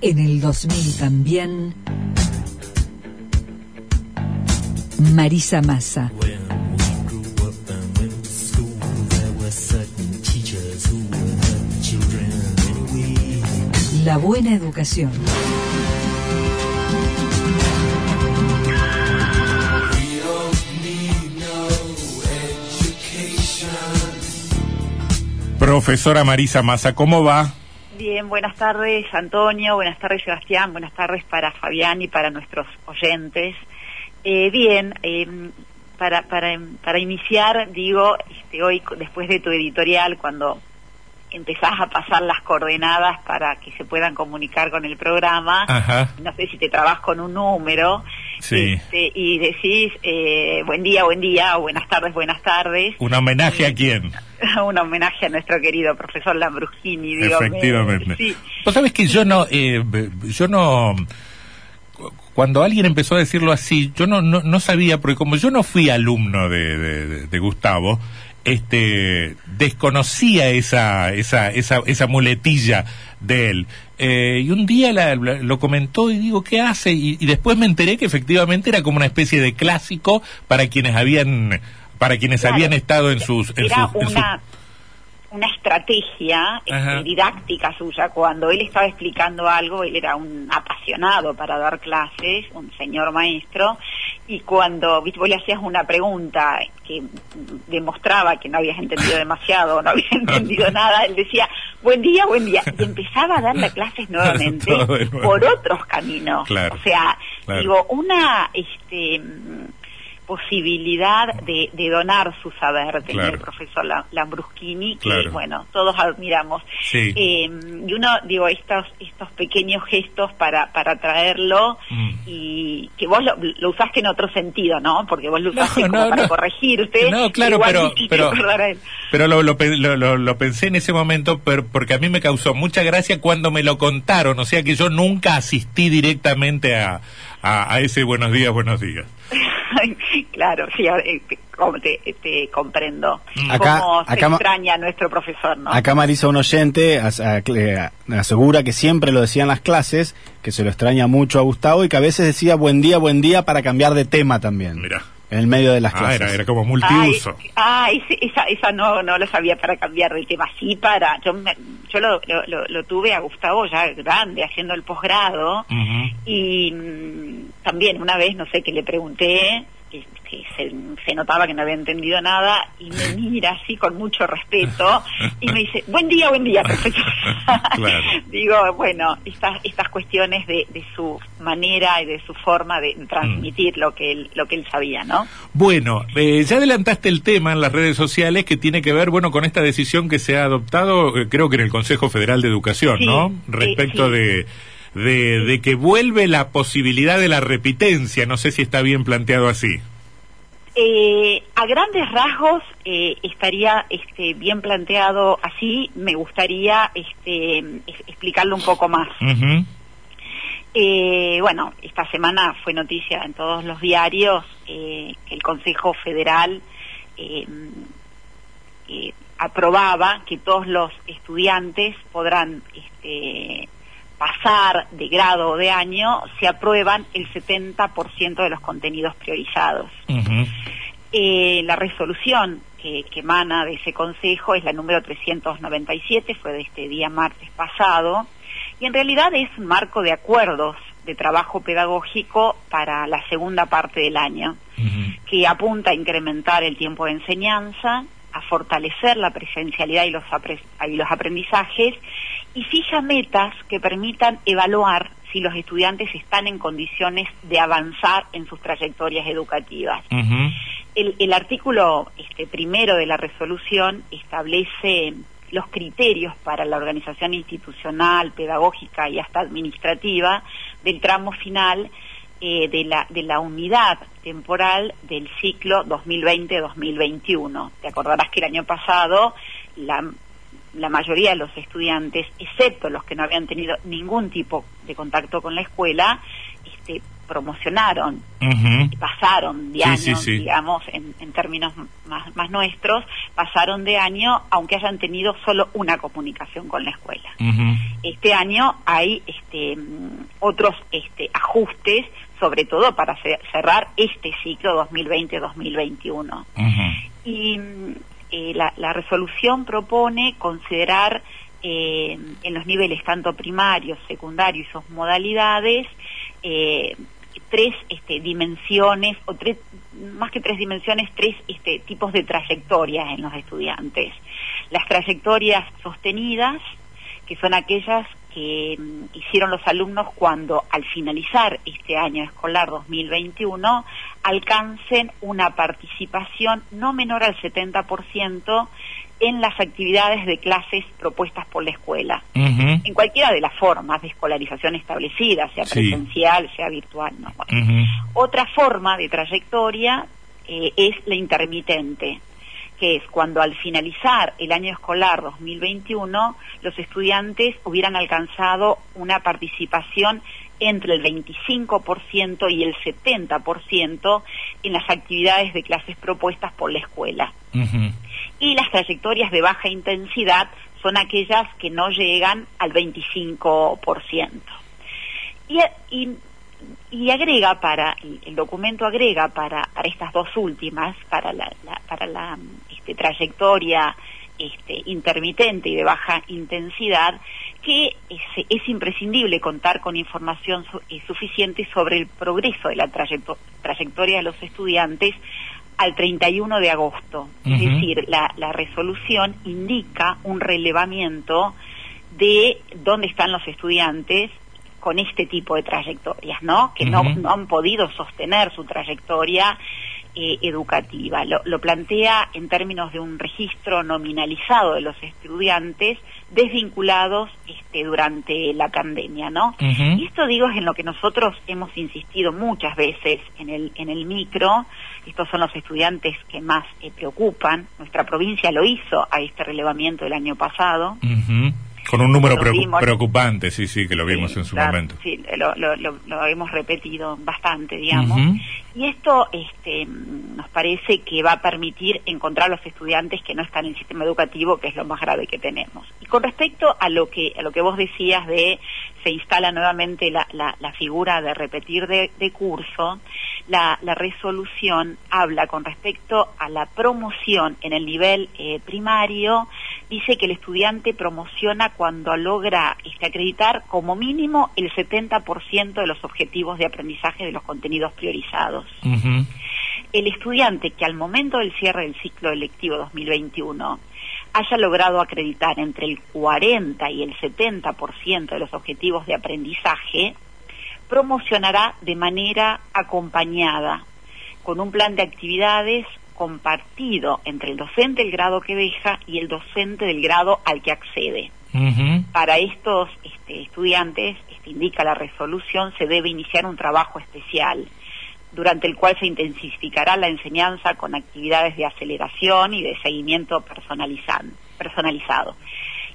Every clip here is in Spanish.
En el 2000 también. Marisa Massa. La buena educación. Profesora Marisa Massa, ¿cómo va? Bien, buenas tardes Antonio, buenas tardes Sebastián, buenas tardes para Fabián y para nuestros oyentes. Eh, bien, eh, para, para, para iniciar, digo, este, hoy después de tu editorial, cuando empezás a pasar las coordenadas para que se puedan comunicar con el programa, Ajá. no sé si te trabas con un número, Sí. este, y decís eh, buen día, buen día, o buenas tardes, buenas tardes, ¿Un homenaje a quién? un homenaje a nuestro querido profesor Lambrusini, digo, me- Efectivamente. sí. Vos sabés que yo no, eh, yo no, cu- cuando alguien empezó a decirlo así, yo no, no, no sabía, porque como yo no fui alumno de, de- de- de Gustavo, este, desconocía esa, esa, esa, esa muletilla de él. Eh, y un día la- la- lo comentó y digo, ¿qué hace? Y, y después me enteré que efectivamente era como una especie de clásico para quienes habían, para quienes Claro. habían estado en sus, en era sus- en sus- una una estrategia este, Ajá. didáctica suya cuando él estaba explicando algo él era un apasionado para dar clases un señor maestro y cuando vos le hacías una pregunta que demostraba que no habías entendido demasiado no habías entendido nada él decía buen día buen día y empezaba a darle clases nuevamente por otros caminos Claro. o sea Claro. digo una este posibilidad de, de donar su saber tenía Claro. el profesor La- Lambruschini que Claro. bueno todos admiramos Sí. Eh, y uno digo estos estos pequeños gestos para para traerlo Mm. y que vos lo, lo usaste en otro sentido no porque vos lo No, usaste como no, para no. corregirte No, claro, igual pero- pero- acordar a él. Pero lo, lo, pe- lo- lo- lo pensé en ese momento pero- porque a mí me causó mucha gracia cuando me lo contaron, o sea que yo nunca asistí directamente a, a, a ese buenos días, buenos días. Claro sí eh, te, como te, comprendo Acá- cómo se acá ma- extraña a nuestro profesor no Acá Marisa, un oyente, as- a- eh, asegura que siempre lo decía en las clases, que se lo extraña mucho a Gustavo y que a veces decía buen día, buen día para cambiar de tema también. Mira. En el medio de las Ah, clases. era, era como multiuso. Ay, ah, ese- esa, esa no, no lo sabía para cambiar de tema. Sí, para. Yo, me- yo lo, lo, lo- lo tuve a Gustavo ya grande, haciendo el posgrado. Y mm, también una vez, no sé, que le pregunté, que, se, se notaba que no había entendido nada, y me mira así con mucho respeto, y me dice, buen día, buen día, profesor. Claro. Digo, bueno, estas, estas cuestiones de, de su manera y de su forma de transmitir lo que él, lo que él sabía, ¿no? Bueno, eh, ya adelantaste el tema en las redes sociales que tiene que ver, bueno, con esta decisión que se ha adoptado, eh, creo que en el Consejo Federal de Educación, Sí, ¿no? Respecto sí. de, de, de que vuelve la posibilidad de la repitencia, no sé si está bien planteado así. Eh, a grandes rasgos eh, estaría este, bien planteado así. Me gustaría este, es- explicarlo un poco más. Eh, bueno, esta semana fue noticia en todos los diarios que el Consejo Federal aprobaba que todos los estudiantes podrán este, pasar de grado o de año si aprueban el 70% de los contenidos priorizados. Eh, la resolución que, que emana de ese consejo es la número 397, fue de este día martes pasado, y en realidad es un marco de acuerdos de trabajo pedagógico para la segunda parte del año, que apunta a incrementar el tiempo de enseñanza, a fortalecer la presencialidad y los, apre- y los aprendizajes, y fija metas que permitan evaluar si los estudiantes están en condiciones de avanzar en sus trayectorias educativas. El, el artículo este, primero de la resolución establece los criterios para la organización institucional, pedagógica y hasta administrativa del tramo final eh, de, la, de la unidad temporal del ciclo 2020-2021. Te acordarás que el año pasado la, la mayoría de los estudiantes, excepto los que no habían tenido ningún tipo de contacto con la escuela, este, promocionaron y pasaron de Sí, año, sí, sí. digamos, en, en términos más, más nuestros, pasaron de año aunque hayan tenido solo una comunicación con la escuela. Este año hay este, mm, otros este, ajustes, sobre todo para ce- cerrar este ciclo 2020-2021. Ujú. Y eh, la, la resolución propone considerar eh, en los niveles tanto primarios, secundarios y sus modalidades eh, tres este, dimensiones, o tres, más que tres dimensiones, tres este, tipos de trayectorias en los estudiantes. Las trayectorias sostenidas, que son aquellas que mm, hicieron los alumnos cuando al finalizar este año escolar 2021 alcancen una participación no menor al 70% en las actividades de clases propuestas por la escuela, en cualquiera de las formas de escolarización establecidas, sea Sí. presencial, sea virtual. ¿no? Bueno, Ujú. otra forma de trayectoria eh, es la intermitente, que es cuando al finalizar el año escolar 2021 los estudiantes hubieran alcanzado una participación entre el 25% y el 70% en las actividades de clases propuestas por la escuela. Y las trayectorias de baja intensidad son aquellas que no llegan al 25%. Y, y, y agrega para, el, documento agrega para, para estas dos últimas, para la, la- para la este, trayectoria este, intermitente y de baja intensidad, que es, es imprescindible contar con información su- eh, suficiente sobre el progreso de la trayecto- trayectoria de los estudiantes al 31 de agosto. Es decir, la, la resolución indica un relevamiento de dónde están los estudiantes con este tipo de trayectorias, ¿no? Que no, han podido sostener su trayectoria eh, educativa. Lo, lo plantea en términos de un registro nominalizado de los estudiantes desvinculados este, durante la pandemia, ¿no? Y esto digo es en lo que nosotros hemos insistido muchas veces en el, en el micro. Estos son los estudiantes que más eh, preocupan. Nuestra provincia lo hizo a este relevamiento el año pasado. Con un número Lo preocu- vimos. preocupante, sí, sí, que lo vimos Sí, en su claro, momento. Sí, lo, lo, lo- lo hemos repetido bastante, digamos. Y esto este, nos parece que va a permitir encontrar a los estudiantes que no están en el sistema educativo, que es lo más grave que tenemos. Y con respecto a lo que, a lo que vos decías de se instala nuevamente la, la, la figura de repetir de, de curso, la, la resolución habla con respecto a la promoción en el nivel eh, primario, dice que el estudiante promociona cuando logra este, acreditar como mínimo el 70% de los objetivos de aprendizaje de los contenidos priorizados. El estudiante que al momento del cierre del ciclo electivo 2021 haya logrado acreditar entre el 40 y el 70% de los objetivos de aprendizaje, promocionará de manera acompañada, con un plan de actividades compartido entre el docente del grado que deja y el docente del grado al que accede. Para estos este, estudiantes, este, indica la resolución, se debe iniciar un trabajo especial durante el cual se intensificará la enseñanza con actividades de aceleración y de seguimiento personalizado.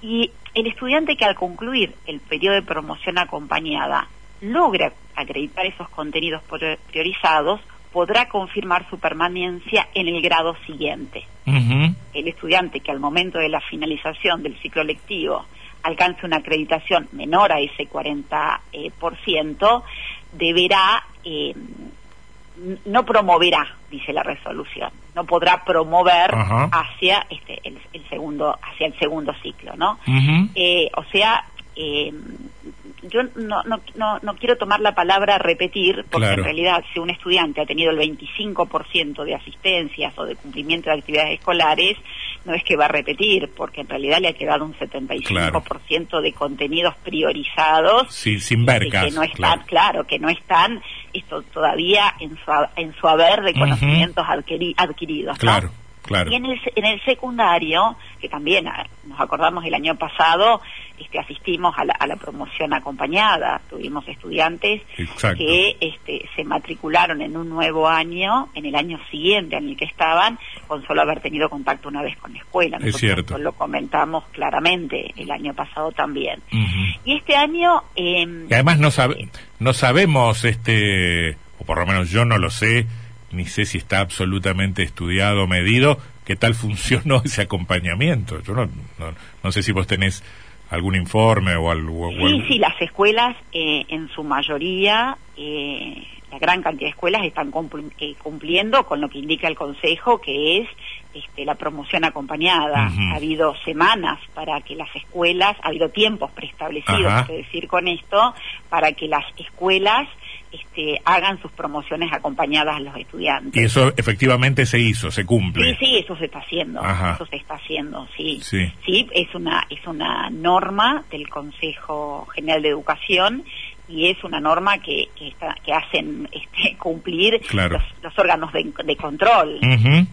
Y el estudiante que al concluir el periodo de promoción acompañada logra acreditar esos contenidos prior- priorizados, podrá confirmar su permanencia en el grado siguiente el estudiante que al momento de la finalización del ciclo lectivo alcance una acreditación menor a ese 40%, eh, por ciento, deberá, eh, no promoverá, dice la resolución, no podrá promover Ajá. hacia este, el, el segundo, hacia el segundo ciclo, ¿no? Eh, o sea, eh, yo no, no, no, no quiero tomar la palabra repetir, porque Claro. en realidad si un estudiante ha tenido el 25% de asistencias o de cumplimiento de actividades escolares, no es que va a repetir, porque en realidad le ha quedado un 75% de contenidos priorizados Sí, sin ver y que no están, claro. claro. que no están esto todavía en su, en su haber de conocimientos adquiri- adquiridos. ¿no? Claro. Claro. Y en el, en el secundario, que también ah, nos acordamos el año pasado, este, asistimos a la, a la promoción acompañada. Tuvimos estudiantes Exacto. que este, se matricularon en un nuevo año, en el año siguiente en el que estaban, con solo haber tenido contacto una vez con la escuela. Es Nosotros cierto. Lo comentamos claramente el año pasado también. Y este año... eh, Y además no, sabe- no sabemos, este, o por lo menos yo no lo sé, ni sé si está absolutamente estudiado o medido, qué tal funcionó ese acompañamiento. Yo no, no, no sé si vos tenés algún informe o algo. Sí, algo- sí, las escuelas eh, en su mayoría, eh, la gran cantidad de escuelas están eh, cumpliendo con lo que indica el Consejo, que es este, la promoción acompañada. Ha habido semanas para que las escuelas, ha habido tiempos preestablecidos, quiero decir con esto, para que las escuelas este, hagan sus promociones acompañadas a los estudiantes. Y eso efectivamente se hizo, se cumple. Sí, sí, eso se está haciendo, Ajá. eso se está haciendo, sí. Sí. Sí, es una es una norma del Consejo General de Educación y es una norma que que, está- que hacen este, cumplir Claro. los, los órganos de, de control.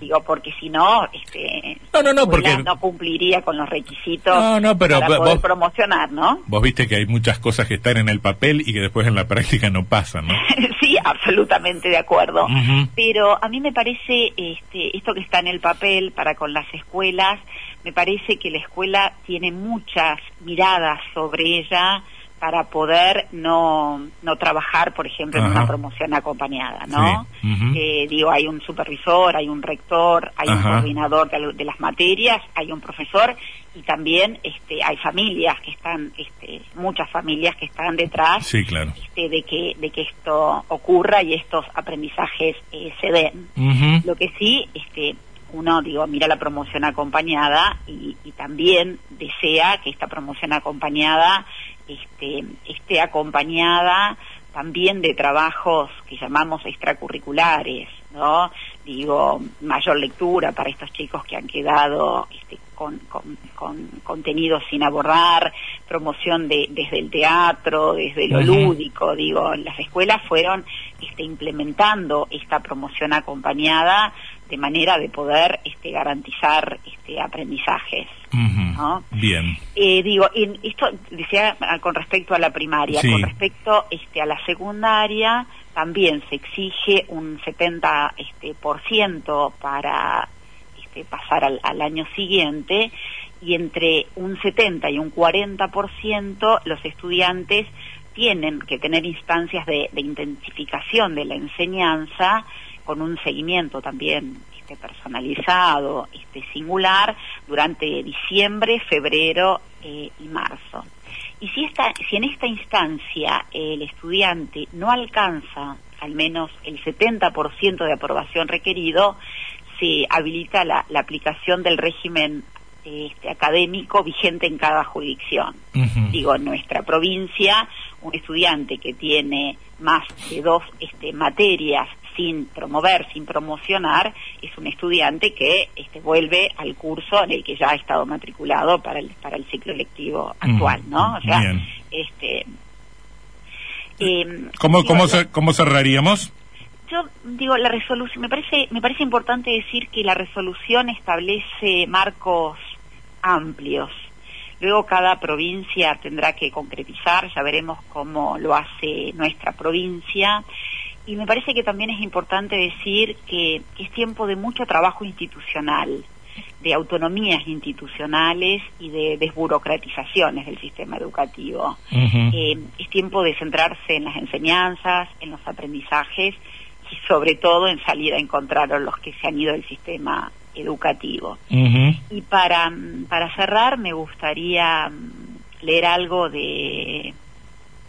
Digo, porque si no, este, No, no, no, porque- no cumpliría con los requisitos No, no, pero para poder vos- promocionar, ¿no? Vos viste que hay muchas cosas que están en el papel y que después en la práctica no pasan, ¿no? sí, absolutamente de acuerdo. Pero a mí me parece este, esto que está en el papel para con las escuelas, me parece que la escuela tiene muchas miradas sobre ella para poder no, no trabajar, por ejemplo, en una promoción acompañada, ¿no? Sí. Eh, digo, hay un supervisor, hay un rector, hay un coordinador de, las materias, hay un profesor y también este, hay familias que están, este, muchas familias que están detrás Sí, claro. este, de que de que esto ocurra y estos aprendizajes eh, se den. Lo que sí, este, uno digo mira la promoción acompañada y, y también desea que esta promoción acompañada este, acompañada también de trabajos que llamamos extracurriculares, ¿no? Digo, mayor lectura para estos chicos que han quedado este, con, con- con contenidos sin abordar, promoción de, desde el teatro, desde lo lúdico, digo, las escuelas fueron este, implementando esta promoción acompañada de manera de poder este, garantizar este, aprendizajes. ¿no? Bien. Eh, digo, en esto decía ah, con respecto a la primaria, Sí. con respecto este, a la secundaria también se exige un 70 este, por ciento para este, pasar al, año siguiente y entre un 70 y un 40 por ciento los estudiantes tienen que tener instancias de, de intensificación de la enseñanza con un seguimiento también este, personalizado, este, singular, durante diciembre, febrero eh, y marzo. Y si, esta, si en esta instancia eh, el estudiante no alcanza al menos el 70% de aprobación requerido, se habilita la, la aplicación del régimen eh, este, académico vigente en cada jurisdicción. Digo, en nuestra provincia, un estudiante que tiene más de dos este, materias sin promover, sin promocionar, es un estudiante que este, vuelve al curso en el que ya ha estado matriculado para el, para el ciclo lectivo actual, ¿no? O sea, Bien. este... em, ¿Cómo, cómo, ¿Cómo cerraríamos? yo digo la resolución me parece me parece importante decir que la resolución establece marcos amplios luego cada provincia tendrá que concretizar ya veremos cómo lo hace nuestra provincia y me parece que también es importante decir que, que es tiempo de mucho trabajo institucional de autonomías institucionales y de desburocratizaciones del sistema educativo. Eh, es tiempo de centrarse en las enseñanzas, en los aprendizajes y sobre todo en salir a encontrar a los que se han ido del sistema educativo. Y para, para cerrar me gustaría mm, leer algo de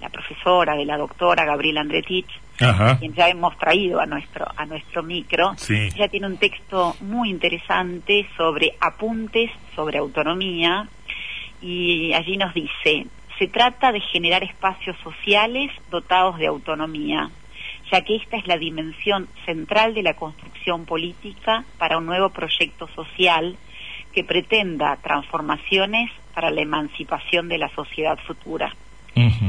la profesora, de la doctora Gabriela Andretich, Ajá. quien ya hemos traído a nuestro a nuestro micro. Sí. Ella tiene un texto muy interesante sobre apuntes sobre autonomía y allí nos dice, se trata de generar espacios sociales dotados de autonomía, ya que esta es la dimensión central de la construcción política para un nuevo proyecto social que pretenda transformaciones para la emancipación de la sociedad futura.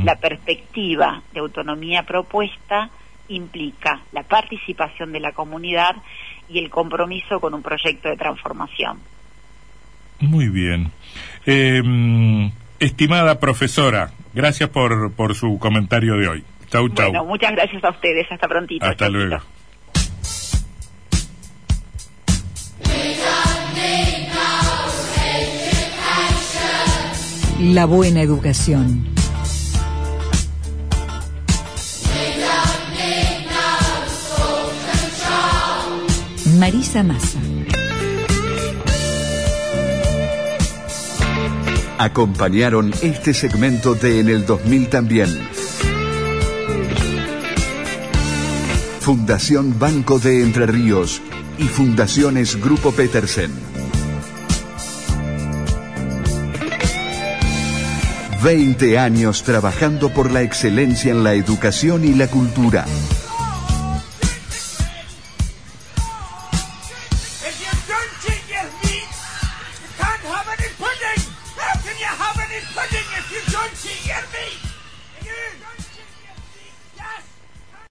La perspectiva de autonomía propuesta implica la participación de la comunidad y el compromiso con un proyecto de transformación. Muy bien. Eh, estimada profesora, gracias por, por su comentario de hoy. Chau, chau. Bueno, muchas gracias a ustedes. Hasta prontito. Hasta Chau, luego. La buena educación. Marisa Massa. Acompañaron este segmento de En el 2000 también. Fundación Banco de Entre Ríos y Fundaciones Grupo Petersen. 20 años trabajando por la excelencia en la educación y la cultura.